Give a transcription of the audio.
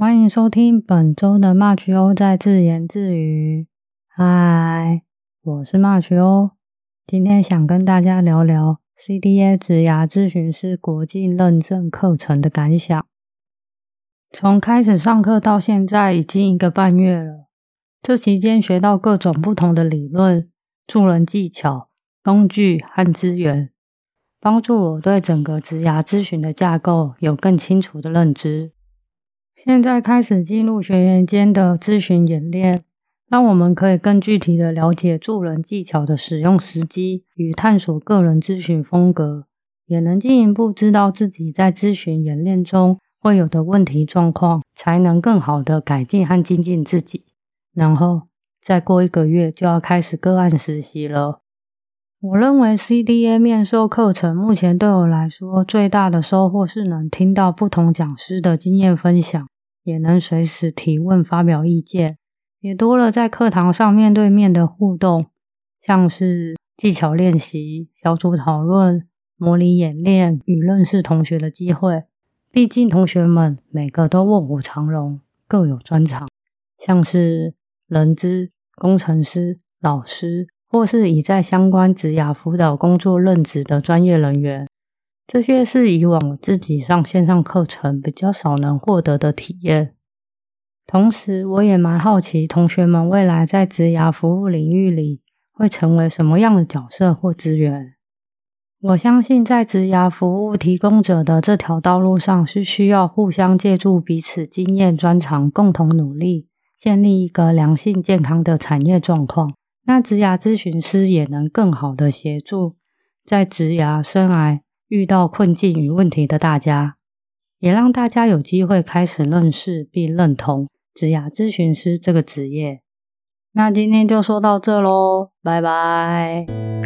欢迎收听本周的 March 欧在自言自语。嗨，我是 March 欧，今天想跟大家聊聊 CDA 职牙咨询师国际认证课程的感想。从开始上课到现在已经一个半月了，这期间学到各种不同的理论、助人技巧、工具和资源，帮助我对整个职牙咨询的架构有更清楚的认知。现在开始进入学员间的咨询演练，让我们可以更具体的了解助人技巧的使用时机与探索个人咨询风格，也能进一步知道自己在咨询演练中。会有的问题状况，才能更好的改进和精进自己。然后再过一个月就要开始个案实习了。我认为 CDA 面授课程目前对我来说最大的收获是能听到不同讲师的经验分享，也能随时提问发表意见，也多了在课堂上面对面的互动，像是技巧练习、小组讨论、模拟演练与认识同学的机会。毕竟同学们每个都卧虎藏龙，各有专长，像是人资、工程师、老师，或是已在相关职涯辅导工作任职的专业人员，这些是以往自己上线上课程比较少能获得的体验。同时，我也蛮好奇同学们未来在职涯服务领域里会成为什么样的角色或资源。我相信，在职涯服务提供者的这条道路上，是需要互相借助彼此经验专长，共同努力，建立一个良性健康的产业状况。那职涯咨询师也能更好的协助在职涯生涯遇到困境与问题的大家，也让大家有机会开始认识并认同职涯咨询师这个职业。那今天就说到这喽，拜拜。